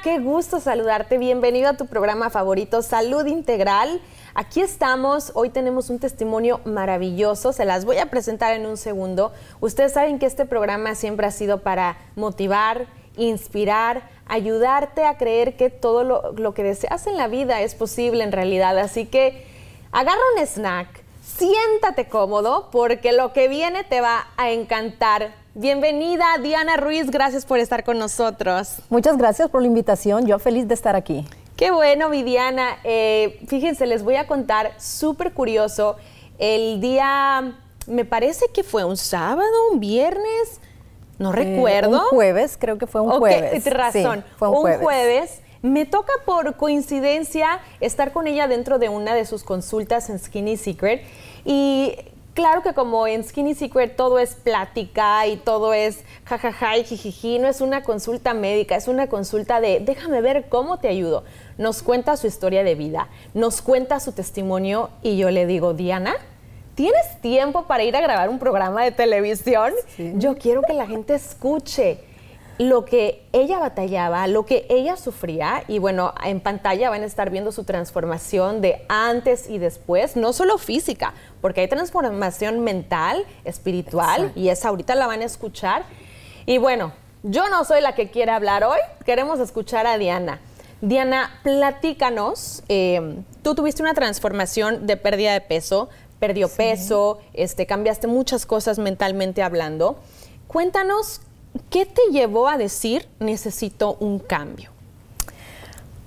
Qué gusto saludarte. Bienvenido a tu programa favorito, Salud Integral. Aquí estamos. Hoy tenemos un testimonio maravilloso. Se las voy a presentar en un segundo. Ustedes saben que este programa siempre ha sido para motivar, inspirar, ayudarte a creer que todo lo, lo que deseas en la vida es posible en realidad. Así que agarra un snack, siéntate cómodo porque lo que viene te va a encantar. Bienvenida Diana Ruiz, gracias por estar con nosotros. Muchas gracias por la invitación, yo feliz de estar aquí. Qué bueno, mi Diana. Eh, fíjense, les voy a contar, súper curioso, el día, me parece que fue un sábado, un viernes, no recuerdo. Un jueves, creo que fue un jueves. tienes razón. Sí, fue un, jueves. jueves. Me toca por coincidencia estar con ella dentro de una de sus consultas en Skinny Secret y claro que como en Skinny Secret todo es plática y todo es jajaja y jijiji, no es una consulta médica, es una consulta de déjame ver cómo te ayudo. Nos cuenta su historia de vida, nos cuenta su testimonio y yo le digo, Diana, ¿tienes tiempo para ir a grabar un programa de televisión? Yo quiero que la gente escuche lo que ella batallaba, lo que ella sufría y bueno, en pantalla van a estar viendo su transformación de antes y después, no solo física, porque hay transformación mental, espiritual Exacto. y esa ahorita la van a escuchar. Y bueno, yo no soy la que quiere hablar hoy, queremos escuchar a Diana. Diana, platícanos, eh, tú tuviste una transformación de pérdida de peso, perdió peso, este, cambiaste muchas cosas mentalmente hablando. Cuéntanos, ¿qué te llevó a decir necesito un cambio?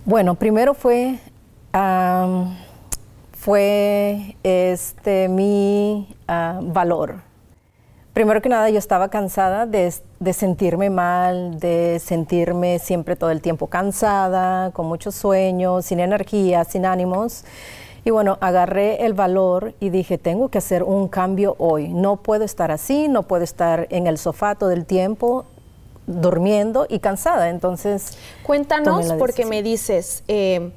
Bueno, primero fue, fue este, mi ah, valor. Primero que nada, yo estaba cansada de, de sentirme mal, de sentirme siempre todo el tiempo cansada, con muchos sueños, sin energía, sin ánimos. Y bueno, agarré el valor y dije, tengo que hacer un cambio hoy. No puedo estar así, no puedo estar en el sofá todo el tiempo durmiendo y cansada. Entonces, Cuéntanos, porque me dices, eh,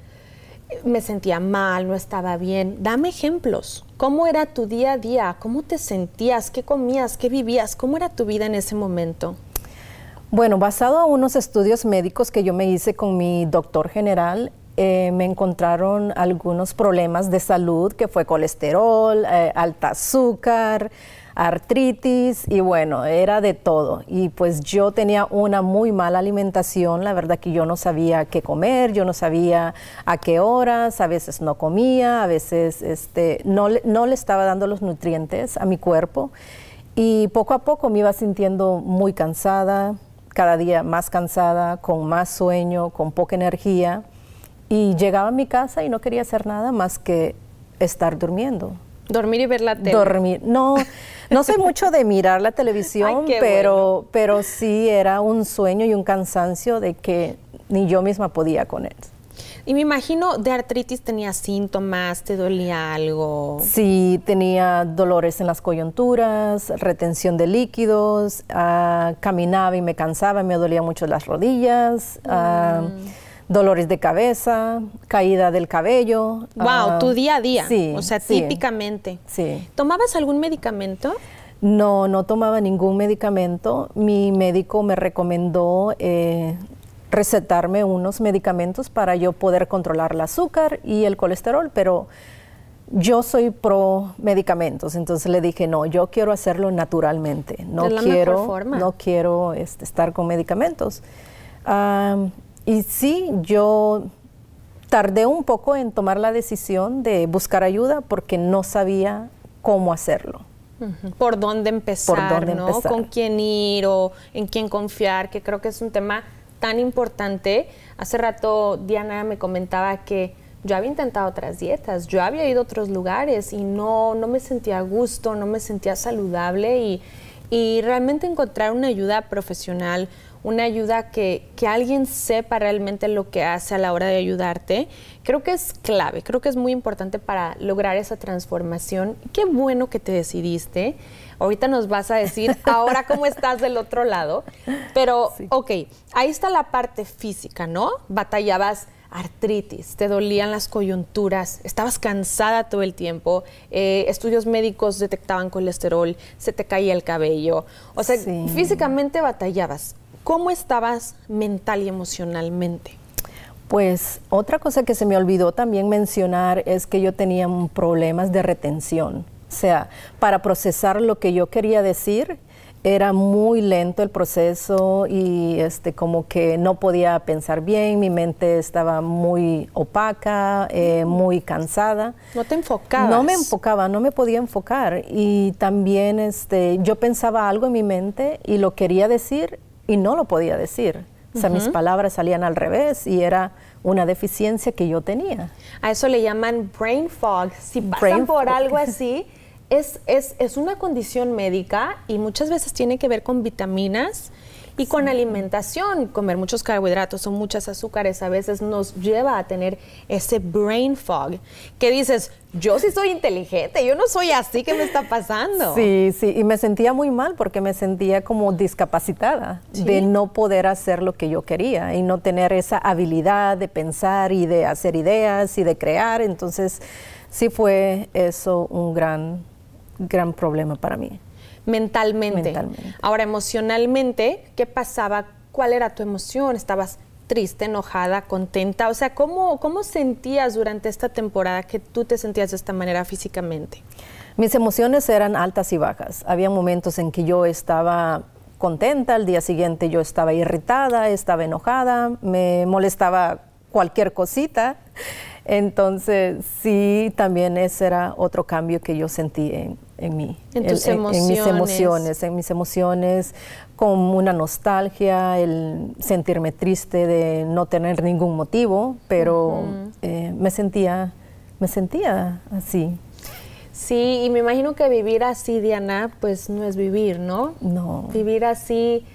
me sentía mal, no estaba bien. Dame ejemplos. ¿Cómo era tu día a día? ¿Cómo te sentías? ¿Qué comías? ¿Qué vivías? ¿Cómo era tu vida en ese momento? Bueno, basado a unos estudios médicos que yo me hice con mi doctor general, eh, me encontraron algunos problemas de salud, que fue colesterol, eh, alta azúcar, artritis y bueno, era de todo. Y pues yo tenía una muy mala alimentación, la verdad que yo no sabía qué comer, yo no sabía a qué horas, a veces no comía, a veces este, no, no le estaba dando los nutrientes a mi cuerpo. Y poco a poco me iba sintiendo muy cansada, cada día más cansada, con más sueño, con poca energía. Y llegaba a mi casa y no quería hacer nada más que estar durmiendo. Dormir y ver la tele. Dormir. No, no soy mucho de mirar la televisión, Ay, pero, pero sí era un sueño y un cansancio de que ni yo misma podía con él. y me imagino de artritis tenías síntomas, te dolía algo. Sí, tenía dolores en las coyunturas, retención de líquidos, ah, caminaba y me cansaba, me dolían mucho las rodillas, ah, dolores de cabeza, caída del cabello. Wow, ah, tu día a día. Sí, O sea, sí, típicamente. Sí. ¿Tomabas algún medicamento? No, no tomaba ningún medicamento. Mi médico me recomendó eh, recetarme unos medicamentos para yo poder controlar el azúcar y el colesterol, pero yo soy pro medicamentos, entonces le dije, no, yo quiero hacerlo naturalmente, no quiero, no quiero este, estar con medicamentos. Y sí, yo tardé un poco en tomar la decisión de buscar ayuda porque no sabía cómo hacerlo. Por dónde empezar, ¿no? Con quién ir o en quién confiar, que creo que es un tema tan importante. Hace rato Diana me comentaba que yo había intentado otras dietas, yo había ido a otros lugares y no, no me sentía a gusto, no me sentía saludable y, y realmente encontrar una ayuda profesional, una ayuda que, que, alguien sepa realmente lo que hace a la hora de ayudarte, creo que es clave, creo que es muy importante para lograr esa transformación. Qué bueno que te decidiste. Ahorita nos vas a decir ahora cómo estás del otro lado, pero ok, ahí está la parte física, ¿no? Batallabas artritis, te dolían las coyunturas, estabas cansada todo el tiempo, eh, estudios médicos detectaban colesterol, se te caía el cabello, o sea, físicamente batallabas. ¿Cómo estabas mental y emocionalmente? Pues otra cosa que se me olvidó también mencionar es que yo tenía problemas de retención. O sea, para procesar lo que yo quería decir, era muy lento el proceso y este como que no podía pensar bien, mi mente estaba muy opaca, eh, muy cansada. No te enfocabas. No me enfocaba, no me podía enfocar y también este yo pensaba algo en mi mente y lo quería decir y no lo podía decir. O sea, mis palabras salían al revés y era una deficiencia que yo tenía. A eso le llaman brain fog. Si pasan por algo así, es, es, es, una condición médica y muchas veces tiene que ver con vitaminas y con alimentación. Comer muchos carbohidratos o muchas azúcares a veces nos lleva a tener ese brain fog que dices, yo sí soy inteligente, yo no soy así, ¿qué me está pasando? Sí, sí, y me sentía muy mal porque me sentía como discapacitada de no poder hacer lo que yo quería y no tener esa habilidad de pensar y de hacer ideas y de crear. Entonces, sí fue eso un gran gran problema para mí. Mentalmente. Ahora, emocionalmente, ¿qué pasaba? ¿Cuál era tu emoción? ¿Estabas triste, enojada, contenta? O sea, ¿cómo, ¿cómo sentías durante esta temporada que tú te sentías de esta manera físicamente? Mis emociones eran altas y bajas. Había momentos en que yo estaba contenta, al día siguiente yo estaba irritada, estaba enojada, me molestaba cualquier cosita. Entonces, sí, también ese era otro cambio que yo sentí en, en mí. En, tus emociones. en, mis emociones, en mis emociones, como una nostalgia, el sentirme triste de no tener ningún motivo, pero eh, me sentía, me sentía así. Sí, y me imagino que vivir así, Diana, pues no es vivir, ¿no? No. Vivir así.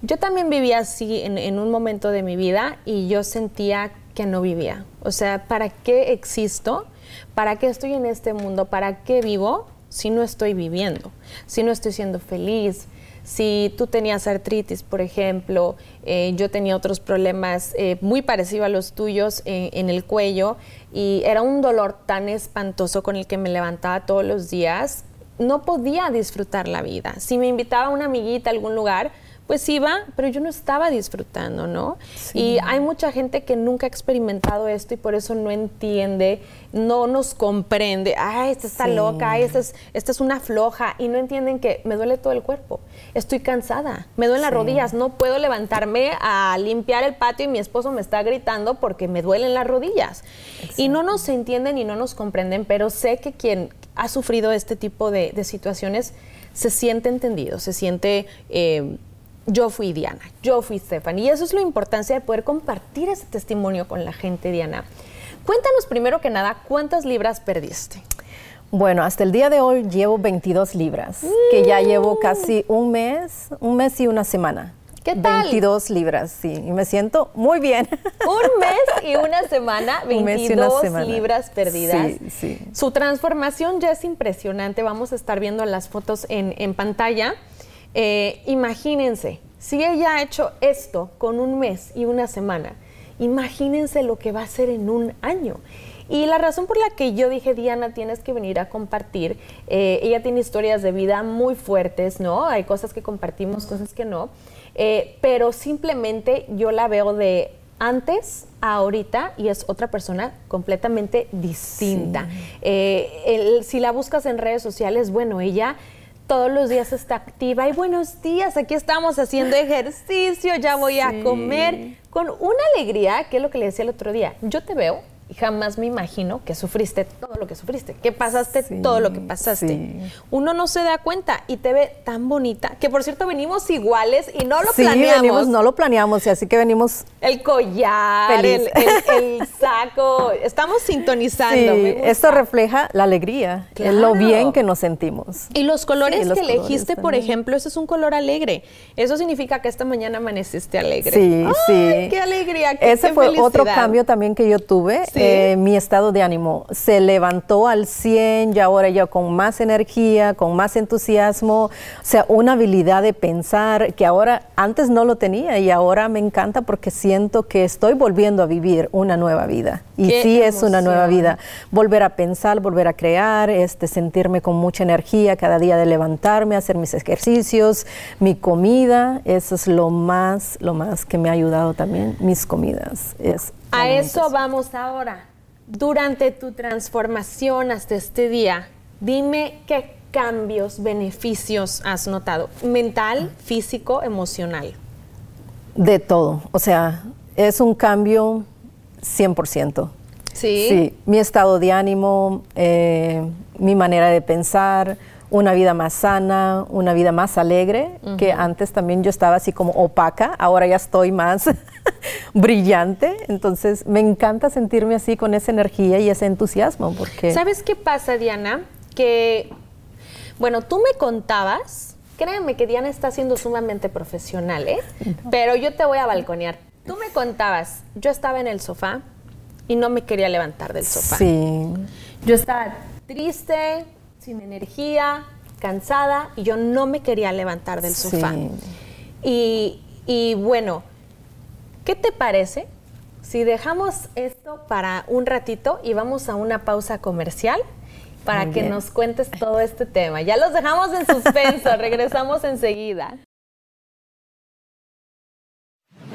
Yo también vivía así en, un momento de mi vida y yo sentía que no vivía. O sea, ¿para qué existo? ¿Para qué estoy en este mundo? ¿Para qué vivo si no estoy viviendo? Si no estoy siendo feliz. Si tú tenías artritis, por ejemplo, eh, yo tenía otros problemas eh, muy parecidos a los tuyos eh, en el cuello y era un dolor tan espantoso con el que me levantaba todos los días, no podía disfrutar la vida. Si me invitaba una amiguita a algún lugar, pues iba, pero yo no estaba disfrutando, ¿no? Y hay mucha gente que nunca ha experimentado esto y por eso no entiende, no nos comprende. Ay, esta está loca, esta es, esta es una floja. Y no entienden que me duele todo el cuerpo. Estoy cansada, me duelen las rodillas, no puedo levantarme a limpiar el patio y mi esposo me está gritando porque me duelen las rodillas. Y no nos entienden y no nos comprenden, pero sé que quien ha sufrido este tipo de, situaciones se siente entendido, se siente... Eh, yo fui Diana, yo fui Stephanie. Y eso es la importancia de poder compartir ese testimonio con la gente, Diana. Cuéntanos primero que nada, ¿cuántas libras perdiste? Bueno, hasta el día de hoy llevo 22 libras, que ya llevo mm. casi un mes, un mes y una semana. ¿Qué tal? 22 libras, sí, y me siento muy bien. Un mes y una semana, 22 libras perdidas. Sí, sí. Su transformación ya es impresionante, vamos a estar viendo las fotos en, en pantalla. Eh, imagínense, si ella ha hecho esto con un mes y una semana, imagínense lo que va a hacer en un año. Y la razón por la que yo dije, Diana, tienes que venir a compartir, eh, ella tiene historias de vida muy fuertes, ¿no? Hay cosas que compartimos, cosas que no, eh, pero simplemente yo la veo de antes a ahorita y es otra persona completamente distinta. Eh, si la buscas en redes sociales, bueno, ella todos los días está activa y buenos días, aquí estamos haciendo ejercicio, ya voy a comer, con una alegría, que es lo que le decía el otro día, yo te veo jamás me imagino que sufriste todo lo que sufriste, que pasaste todo lo que pasaste. Uno no se da cuenta y te ve tan bonita, que por cierto venimos iguales y no lo sí, Venimos, no lo planeamos, y así que venimos. El collar, el, saco, estamos sintonizando. esto refleja la alegría, lo bien que nos sentimos. Y los colores que elegiste, por ejemplo, ese es un color alegre. Eso significa que esta mañana amaneciste alegre. Sí, sí. Qué alegría. Ese fue otro cambio también que yo tuve. Eh, mi estado de ánimo se levantó al 100 y ahora ya con más energía, con más entusiasmo, o sea, una habilidad de pensar que ahora antes no lo tenía y ahora me encanta porque siento que estoy volviendo a vivir una nueva vida. Y sí es una nueva vida. Volver a pensar, volver a crear, este, sentirme con mucha energía cada día de levantarme, hacer mis ejercicios, mi comida, eso es lo más, lo más que me ha ayudado también, mis comidas. Es a eso vamos ahora. Durante tu transformación hasta este día, dime qué cambios, beneficios has notado, mental, físico, emocional. De todo, o sea, es un cambio 100%. Sí. Sí, mi estado de ánimo, eh, mi manera de pensar, una vida más sana, una vida más alegre, que antes también yo estaba así como opaca, ahora ya estoy más brillante, entonces me encanta sentirme así con esa energía y ese entusiasmo porque ¿Sabes qué pasa, Diana? Que bueno, tú me contabas, créeme que Diana está siendo sumamente profesional, ¿eh? Pero yo te voy a balconear. Tú me contabas, yo estaba en el sofá y no me quería levantar del sofá. Sí. Yo estaba triste, sin energía, cansada y yo no me quería levantar del sofá. Y, y bueno, ¿qué te parece si dejamos esto para un ratito y vamos a una pausa comercial? para que nos cuentes todo este tema. Ya los dejamos en suspenso, regresamos enseguida.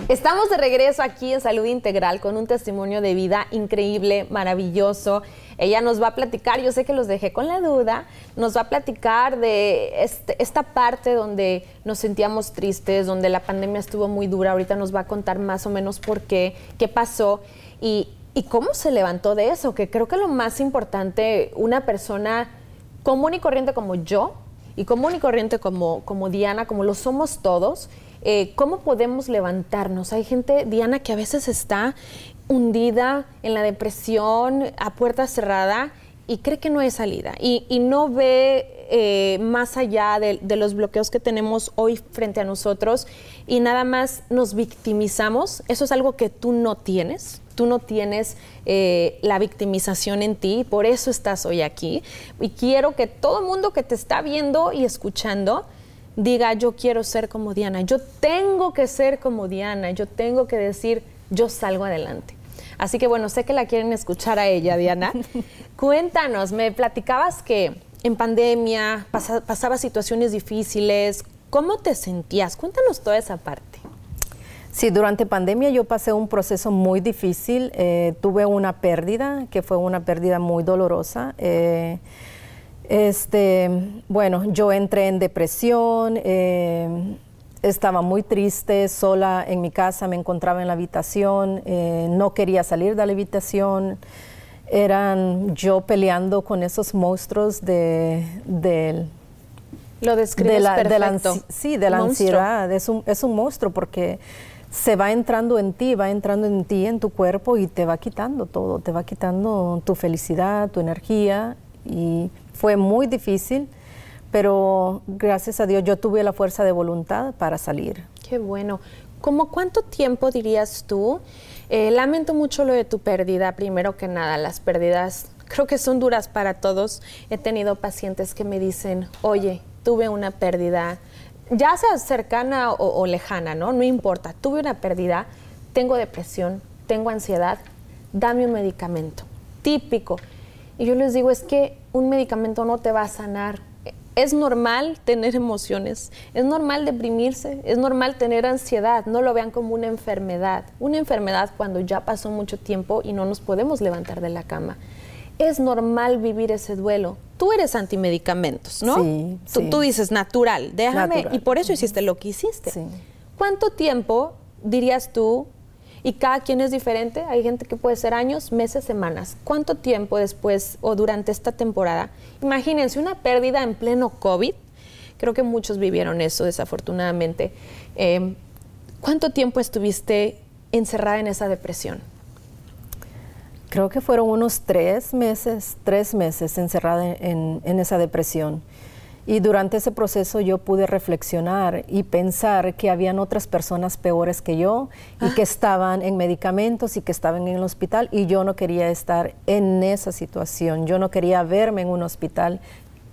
Estamos de regreso aquí en Salud Integral con un testimonio de vida increíble, maravilloso. Ella nos va a platicar, yo sé que los dejé con la duda, nos va a platicar de este, esta parte donde nos sentíamos tristes, donde la pandemia estuvo muy dura. Ahorita nos va a contar más o menos por qué, qué pasó y, y cómo se levantó de eso, que creo que lo más importante, una persona común y corriente como yo, y común y corriente como, como Diana, como lo somos todos, eh, ¿cómo podemos levantarnos? Hay gente, Diana, que a veces está hundida en la depresión, a puerta cerrada, y cree que no hay salida, y, no ve eh, más allá de, los bloqueos que tenemos hoy frente a nosotros, y nada más nos victimizamos. Eso es algo que tú no tienes. Tú no tienes eh, la victimización en ti, por eso estás hoy aquí. Y quiero que todo el mundo que te está viendo y escuchando, diga, yo quiero ser como Diana, yo tengo que ser como Diana, yo tengo que decir, yo salgo adelante. Así que bueno, sé que la quieren escuchar a ella, Diana. Cuéntanos, me platicabas que en pandemia pasaba situaciones difíciles, ¿cómo te sentías? Cuéntanos toda esa parte. Sí, durante pandemia yo pasé un proceso muy difícil, eh, tuve una pérdida, que fue una pérdida muy dolorosa. Eh, este, bueno, yo entré en depresión, eh, estaba muy triste, sola en mi casa, me encontraba en la habitación, eh, no quería salir de la habitación. Eran yo peleando con esos monstruos de, Lo describes la, perfecto. sí, de la ansiedad. Es un, es un monstruo porque se va entrando en ti, va entrando en ti, en tu cuerpo y te va quitando todo, te va quitando tu felicidad, tu energía y fue muy difícil, pero gracias a Dios yo tuve la fuerza de voluntad para salir. Qué bueno. ¿Cómo cuánto tiempo dirías tú? Eh, lamento mucho lo de tu pérdida, primero que nada, las pérdidas creo que son duras para todos. He tenido pacientes que me dicen, oye, tuve una pérdida, ya sea cercana o, o lejana, ¿no? No importa, tuve una pérdida, tengo depresión, tengo ansiedad, dame un medicamento. Típico. Y yo les digo, es que un medicamento no te va a sanar es normal tener emociones, es normal deprimirse, es normal tener ansiedad, no lo vean como una enfermedad. Una enfermedad cuando ya pasó mucho tiempo y no nos podemos levantar de la cama. Es normal vivir ese duelo. Tú eres antimedicamentos, ¿no? Sí, tú, sí. tú dices natural, déjame, Natural. y por eso hiciste lo que hiciste. Sí. ¿Cuánto tiempo dirías tú? Y cada quien es diferente. Hay gente que puede ser años, meses, semanas. ¿Cuánto tiempo después o durante esta temporada? Imagínense una pérdida en pleno COVID. Creo que muchos vivieron eso, desafortunadamente. Eh, ¿Cuánto tiempo estuviste encerrada en esa depresión? Creo que fueron unos tres meses, tres meses encerrada en, en esa depresión. Y durante ese proceso yo pude reflexionar y pensar que habían otras personas peores que yo y que estaban en medicamentos y que estaban en el hospital y yo no quería estar en esa situación. Yo no quería verme en un hospital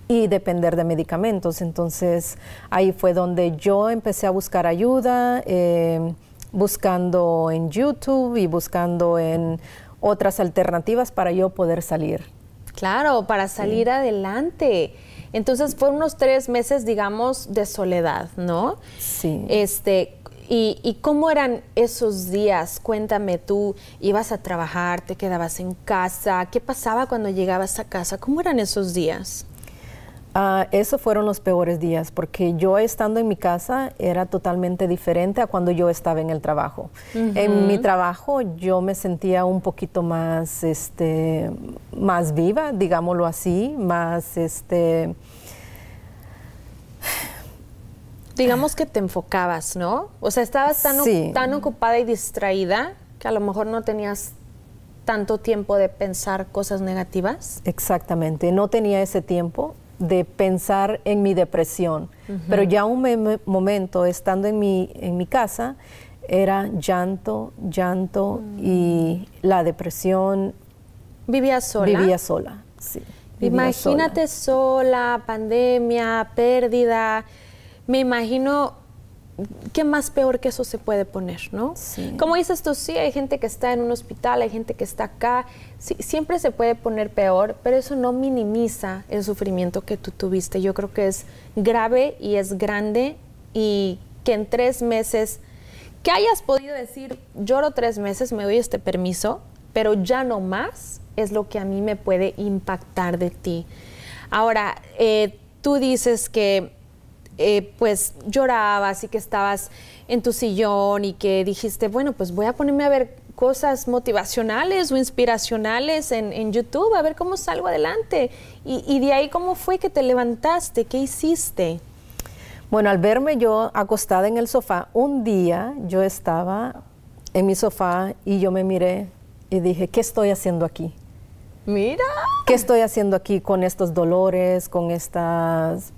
y depender de medicamentos. Entonces ahí fue donde yo empecé a buscar ayuda, eh, buscando en YouTube y buscando en otras alternativas para yo poder salir. Claro, para salir adelante. Entonces fueron unos tres meses, digamos, de soledad, ¿no? Sí. Este, y, y cómo eran esos días? Cuéntame, tú ibas a trabajar, te quedabas en casa, ¿qué pasaba cuando llegabas a casa? ¿Cómo eran esos días? Ah, esos fueron los peores días porque yo estando en mi casa era totalmente diferente a cuando yo estaba en el trabajo. En mi trabajo yo me sentía un poquito más, este, más viva, digámoslo así, más, este, Digamos que te enfocabas, ¿no? O sea, estabas tan, o- Sí. tan ocupada y distraída que a lo mejor no tenías tanto tiempo de pensar cosas negativas. Exactamente, no tenía ese tiempo de pensar en mi depresión, pero ya un me- momento estando en mi, en mi casa era llanto, llanto y la depresión ¿Vivías sola? vivía sola. Sí, vivía Imagínate sola. pandemia, pérdida. Me imagino qué más peor que eso se puede poner, ¿no? Sí. Como dices tú, sí, hay gente que está en un hospital, hay gente que está acá. Sí, siempre se puede poner peor, pero eso no minimiza el sufrimiento que tú tuviste. Yo creo que es grave y es grande y que en tres meses, que hayas podido decir, lloro tres meses, me doy este permiso, pero ya no más, es lo que a mí me puede impactar de ti. Ahora, eh, tú dices que eh, pues llorabas y que estabas en tu sillón y que dijiste, bueno, pues voy a ponerme a ver cosas motivacionales o inspiracionales en, en YouTube, a ver cómo salgo adelante. Y, y de ahí, ¿cómo fue que te levantaste? ¿Qué hiciste? Bueno, al verme yo acostada en el sofá, un día yo estaba en mi sofá y yo me miré y dije, ¿qué estoy haciendo aquí? Mira. ¿Qué estoy haciendo aquí con estos dolores, con estos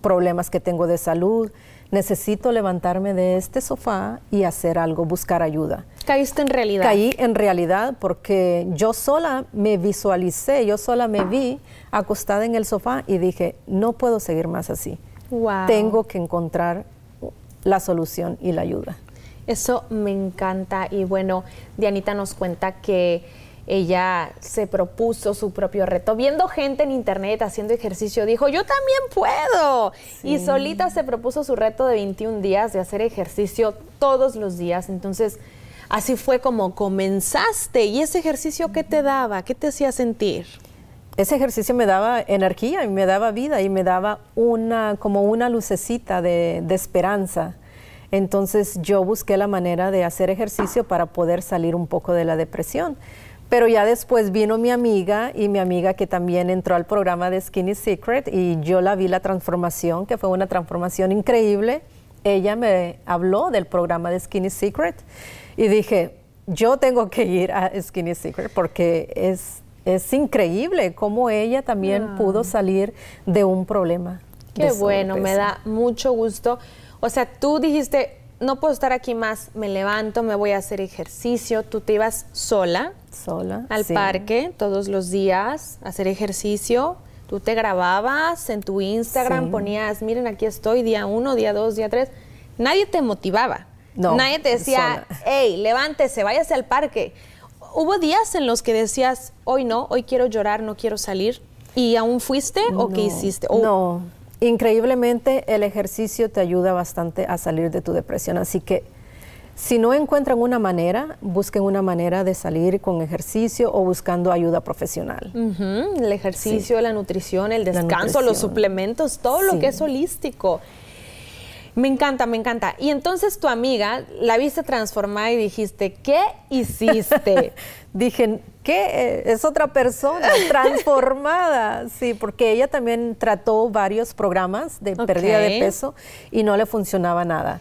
problemas que tengo de salud? Necesito levantarme de este sofá y hacer algo, buscar ayuda. Caíste en realidad. Caí en realidad porque yo sola me visualicé, yo sola me vi acostada en el sofá y dije, no puedo seguir más así. Wow. Tengo que encontrar la solución y la ayuda. Eso me encanta. Y bueno, Dianita nos cuenta que ella se propuso su propio reto. Viendo gente en internet haciendo ejercicio, dijo, yo también puedo. Y solita se propuso su reto de 21 días de hacer ejercicio todos los días. Entonces, así fue como comenzaste. ¿Y ese ejercicio qué te daba? ¿Qué te hacía sentir? Ese ejercicio me daba energía y me daba vida y me daba una, como una lucecita de, de esperanza. Entonces yo busqué la manera de hacer ejercicio para poder salir un poco de la depresión. Pero ya después vino mi amiga y mi amiga que también entró al programa de Skinny Secret y yo la vi la transformación, que fue una transformación increíble. Ella me habló del programa de Skinny Secret y dije, yo tengo que ir a Skinny Secret porque es, es increíble cómo ella también pudo salir de un problema. Qué bueno, me da mucho gusto. O sea, tú dijiste, no puedo estar aquí más, me levanto, me voy a hacer ejercicio. Tú te ibas sola sola al sí. parque todos los días hacer ejercicio. Tú te grababas en tu Instagram, Sí. ponías, miren, aquí estoy, día uno, día dos, día tres. Nadie te motivaba. No, Nadie te decía, sola. hey, levántese, váyase al parque. ¿Hubo días en los que decías, hoy no, hoy quiero llorar, no quiero salir? ¿Y aún fuiste o qué hiciste? No, increíblemente el ejercicio te ayuda bastante a salir de tu depresión, así que si no encuentran una manera, busquen una manera de salir con ejercicio o buscando ayuda profesional. El ejercicio, la nutrición, el descanso, los suplementos, todo lo que es holístico. Me encanta, me encanta. Y entonces tu amiga la viste transformada y dijiste, ¿qué hiciste? Dije, ¿qué? Eh, es otra persona transformada. Sí, porque ella también trató varios programas de pérdida de peso y no le funcionaba nada.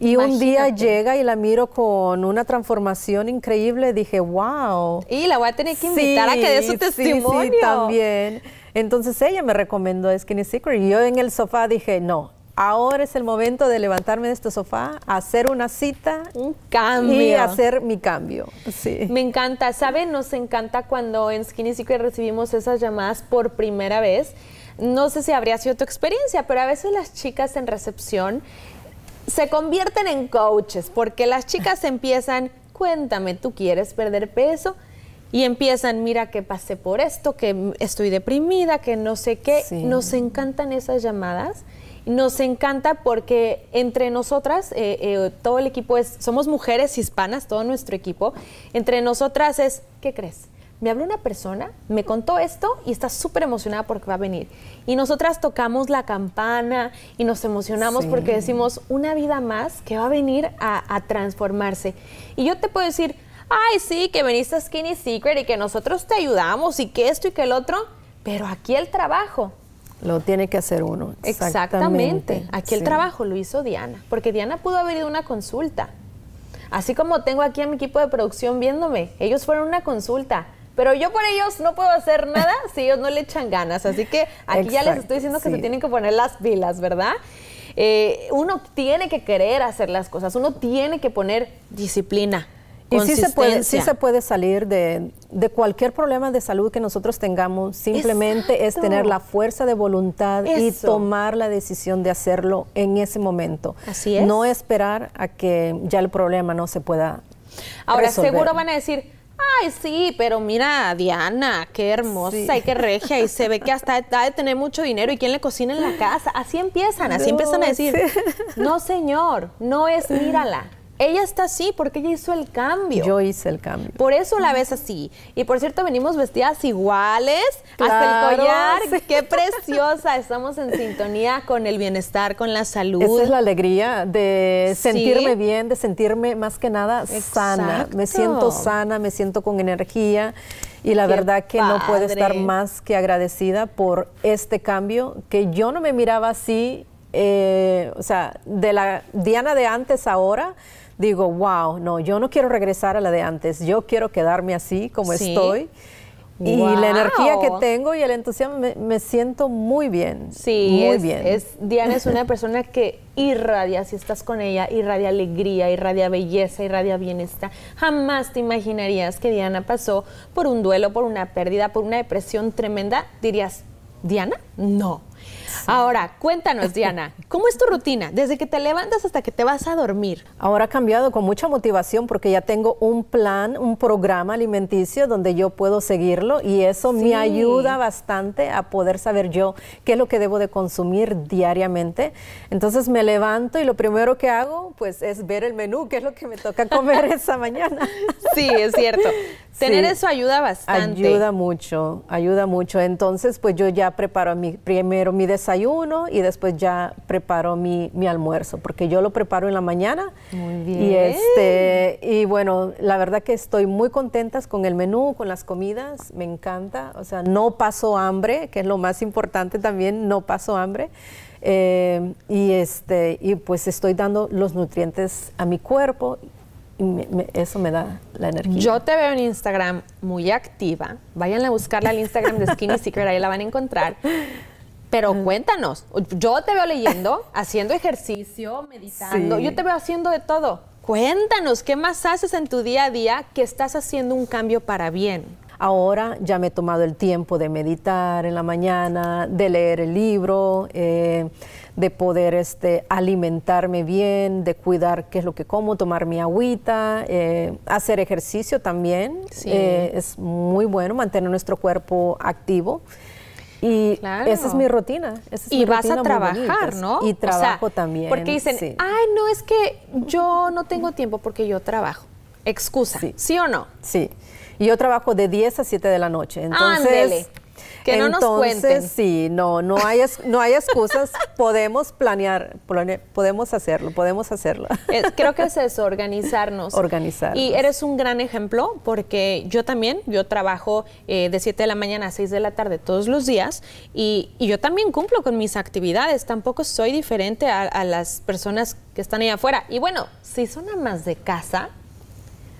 Y un día llega y la miro con una transformación increíble. Dije, wow. Y la voy a tener que invitar a que dé su testimonio. Sí, también. Entonces ella me recomendó Skinny Secret. Y yo en el sofá dije, no, ahora es el momento de levantarme de este sofá, hacer una cita. Un cambio. Y hacer mi cambio. Sí. Me encanta. ¿Saben? Nos encanta cuando en Skinny Secret recibimos esas llamadas por primera vez. No sé si habría sido tu experiencia, pero a veces las chicas en recepción se convierten en coaches porque las chicas empiezan, cuéntame, ¿tú quieres perder peso? Y empiezan, mira que pasé por esto, que estoy deprimida, que no sé qué. Nos encantan esas llamadas. Nos encanta porque entre nosotras, eh, eh, todo el equipo es, somos mujeres hispanas, todo nuestro equipo. Entre nosotras es, ¿qué crees? Me habló una persona, me contó esto y está súper emocionada porque va a venir. Y nosotras tocamos la campana y nos emocionamos porque decimos una vida más que va a venir a, transformarse. Y yo te puedo decir, ay, sí, que veniste a Skinny Secret y que nosotros te ayudamos y que esto y que el otro, pero aquí el trabajo. Lo tiene que hacer uno. Exactamente. Aquí el trabajo lo hizo Diana, porque Diana pudo haber ido a una consulta. Así como tengo aquí a mi equipo de producción viéndome, ellos fueron a una consulta pero yo por ellos no puedo hacer nada si ellos no le echan ganas. Así que aquí ya les estoy diciendo que se tienen que poner las pilas, ¿verdad? Eh, uno tiene que querer hacer las cosas, uno tiene que poner disciplina. Y sí se, puede, sí se puede salir de, cualquier problema de salud que nosotros tengamos. Simplemente es tener la fuerza de voluntad y tomar la decisión de hacerlo en ese momento. Así es. No esperar a que ya el problema no se pueda. Ahora, seguro van a decir, Ay, sí, pero mira, Diana, qué hermosa y qué regia, y se ve que hasta ha de tener mucho dinero y quién le cocina en la casa. Así empiezan, así empiezan a decir, no señor, no es mírala, ella está así porque ella hizo el cambio. Yo hice el cambio. Por eso la ves así. Y por cierto, venimos vestidas iguales, hasta el collar. ¡Qué preciosa! Estamos en sintonía con el bienestar, con la salud. Esa es la alegría de sentirme bien, de sentirme más que nada sana. Me siento sana, me siento con energía. Y la verdad que no puedo estar más que agradecida por este cambio, que yo no me miraba así, eh, o sea, de la Diana de antes ahora, digo, wow, no, yo no quiero regresar a la de antes, yo quiero quedarme así como estoy. Y la energía que tengo y el entusiasmo, me, siento muy bien. Sí, muy es, bien. Es, Diana es una persona que irradia, si estás con ella, irradia alegría, irradia belleza, irradia bienestar. Jamás te imaginarías que Diana pasó por un duelo, por una pérdida, por una depresión tremenda. Dirías, ¿Diana? No. Ahora, cuéntanos, Diana, ¿cómo es tu rutina? Desde que te levantas hasta que te vas a dormir. Ahora ha cambiado con mucha motivación porque ya tengo un plan, un programa alimenticio donde yo puedo seguirlo y eso me ayuda bastante a poder saber yo qué es lo que debo de consumir diariamente. Entonces me levanto y lo primero que hago pues es ver el menú, qué es lo que me toca comer esa mañana. Sí, es cierto. Tener eso ayuda bastante. Ayuda mucho, ayuda mucho. Entonces, pues yo ya preparo mi, primero mi desayuno y después ya preparo mi, mi, almuerzo, porque yo lo preparo en la mañana. Muy bien. Y, este, y bueno, la verdad que estoy muy contenta con el menú, con las comidas, me encanta. O sea, no paso hambre, que es lo más importante también, no paso hambre. Eh, y, este, y pues estoy dando los nutrientes a mi cuerpo eso me da la energía. Yo te veo en Instagram muy activa. Vayan a buscarla al Instagram de Skinny Secret, ahí la van a encontrar. Pero cuéntanos, yo te veo leyendo, haciendo ejercicio, meditando, yo te veo haciendo de todo. Cuéntanos, ¿qué más haces en tu día a día que estás haciendo un cambio para bien? Ahora ya me he tomado el tiempo de meditar en la mañana, de leer el libro, eh, de poder este, alimentarme bien, de cuidar qué es lo que como, tomar mi agüita, eh, hacer ejercicio también. Eh, es muy bueno mantener nuestro cuerpo activo. Y esa es mi rutina. y vas a trabajar, ¿no? Y trabajo también. Porque dicen, ay, no, es que yo no tengo tiempo porque yo trabajo. Excusa, ¿sí, o no? Sí. Y yo trabajo de 10 a 7 de la noche. Entonces, que no nos cuenten. Sí, no, no hay, no hay excusas. podemos planear, podemos hacerlo, podemos hacerlo. creo que es eso, organizarnos. Organizar. Y eres un gran ejemplo porque yo también, yo trabajo eh, de 7 de la mañana a 6 de la tarde todos los días y, yo también cumplo con mis actividades. Tampoco soy diferente a, a las personas que están ahí afuera. Y bueno, si son amas de casa,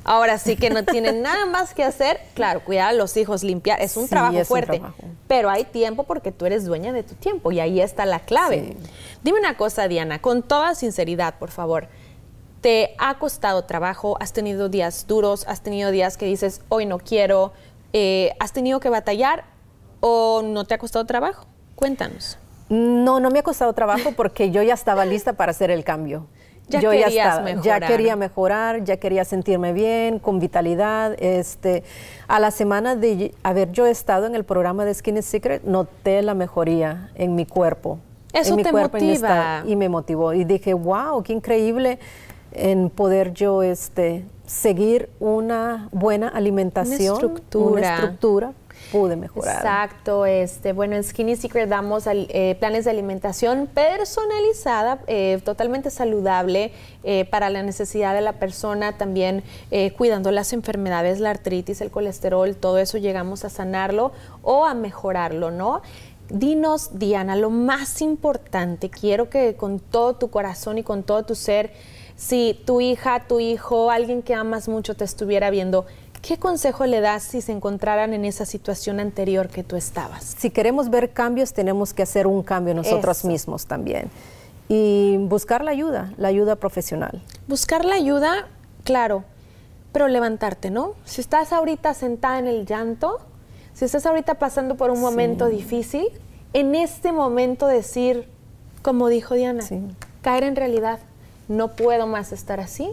Ahora sí que no tienen nada más que hacer. Claro, cuidar a los hijos, limpiar, es un trabajo fuerte. Pero hay tiempo porque tú eres dueña de tu tiempo y ahí está la clave. Dime una cosa, Diana, con toda sinceridad, por favor. ¿Te ha costado trabajo? ¿Has tenido días duros? ¿Has tenido días que dices, hoy no quiero? Eh, ¿Has tenido que batallar o no te ha costado trabajo? Cuéntanos. No, no me ha costado trabajo porque yo ya estaba lista para hacer el cambio. Ya yo ya, estaba, ya quería mejorar, ya quería sentirme bien, con vitalidad. Este, a la semana de haber yo estado en el programa de Skin Secret, noté la mejoría en mi cuerpo. Eso en mi te cuerpo, motiva. y me motivó. Y dije, wow, qué increíble en poder yo este, seguir una buena alimentación, una estructura, una estructura pude mejorar. Exacto, este, bueno, en Skinny Secret damos eh, planes de alimentación personalizada, eh, totalmente saludable eh, para la necesidad de la persona, también cuidando las enfermedades, la artritis, el colesterol, todo eso llegamos a sanarlo o a mejorarlo, ¿no? Dinos, Diana, lo más importante, quiero que con todo tu corazón y con todo tu ser, si tu hija, tu hijo, alguien que amas mucho te estuviera viendo, ¿Qué consejo le das si se encontraran en esa situación anterior que tú estabas? Si queremos ver cambios, tenemos que hacer un cambio nosotros mismos también. Y buscar la ayuda, la ayuda profesional. Buscar la ayuda, claro, pero levantarte, ¿no? Si estás ahorita sentada en el llanto, si estás ahorita pasando por un momento difícil, en este momento decir, como dijo Diana, caer en realidad, no puedo más estar así,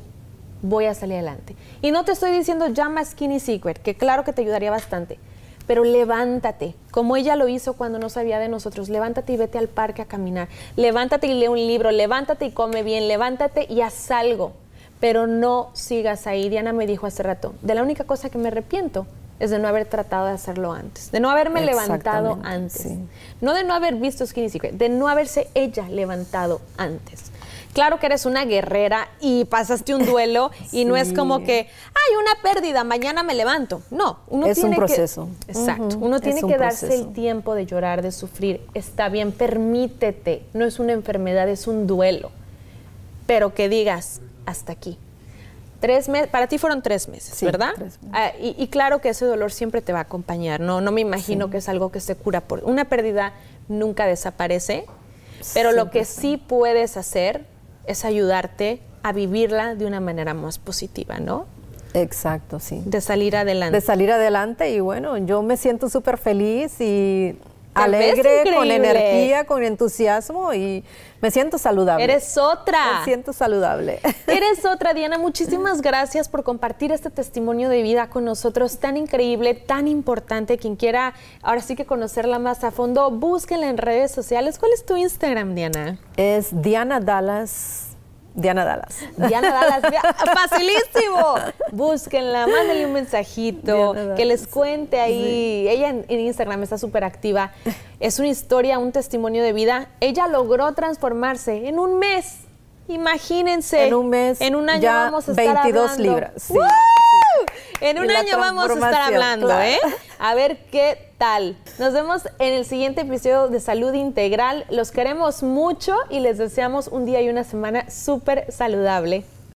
voy a salir adelante. Y no te estoy diciendo llama Skinny Secret, que claro que te ayudaría bastante, pero levántate, como ella lo hizo cuando no sabía de nosotros, levántate y vete al parque a caminar, levántate y lee un libro, levántate y come bien, levántate y haz algo, pero no sigas ahí. Diana me dijo hace rato, de la única cosa que me arrepiento es de no haber tratado de hacerlo antes, de no haberme levantado antes, no de no haber visto Skinny Secret, de no haberse ella levantado antes claro que eres una guerrera y pasaste un duelo y no es como que, hay una pérdida, mañana me levanto. No, uno es un proceso. exacto, uno tiene que darse el tiempo de llorar, de sufrir. Está bien, permítete. No es una enfermedad, es un duelo. Pero que digas, hasta aquí. Tres meses, para ti fueron tres meses, ¿verdad? Ah, y, claro que ese dolor siempre te va a acompañar, no, no me imagino que es algo que se cura por una pérdida nunca desaparece, pero lo que sí puedes hacer es ayudarte a vivirla de una manera más positiva, ¿no? Exacto, sí. De salir adelante. De salir adelante y bueno, yo me siento súper feliz y alegre, con energía, con entusiasmo y me siento saludable. Eres otra. Me siento saludable. Eres otra, Diana. Muchísimas gracias por compartir este testimonio de vida con nosotros, tan increíble, tan importante. Quien quiera ahora sí que conocerla más a fondo, búsquenla en redes sociales. ¿Cuál es tu Instagram, Diana? Es Diana Dallas Diana Dallas. Diana Dallas, facilísimo. Búsquenla, mándenle un mensajito, que les cuente ahí. Ella en, Instagram está súper activa. Es una historia, un testimonio de vida. Ella logró transformarse en un mes. Imagínense. En un mes. En un año vamos a estar 22 libras. Sí. En un año vamos a estar hablando, ¿eh? A ver qué tal. Nos vemos en el siguiente episodio de Salud Integral. Los queremos mucho y les deseamos un día y una semana súper saludable.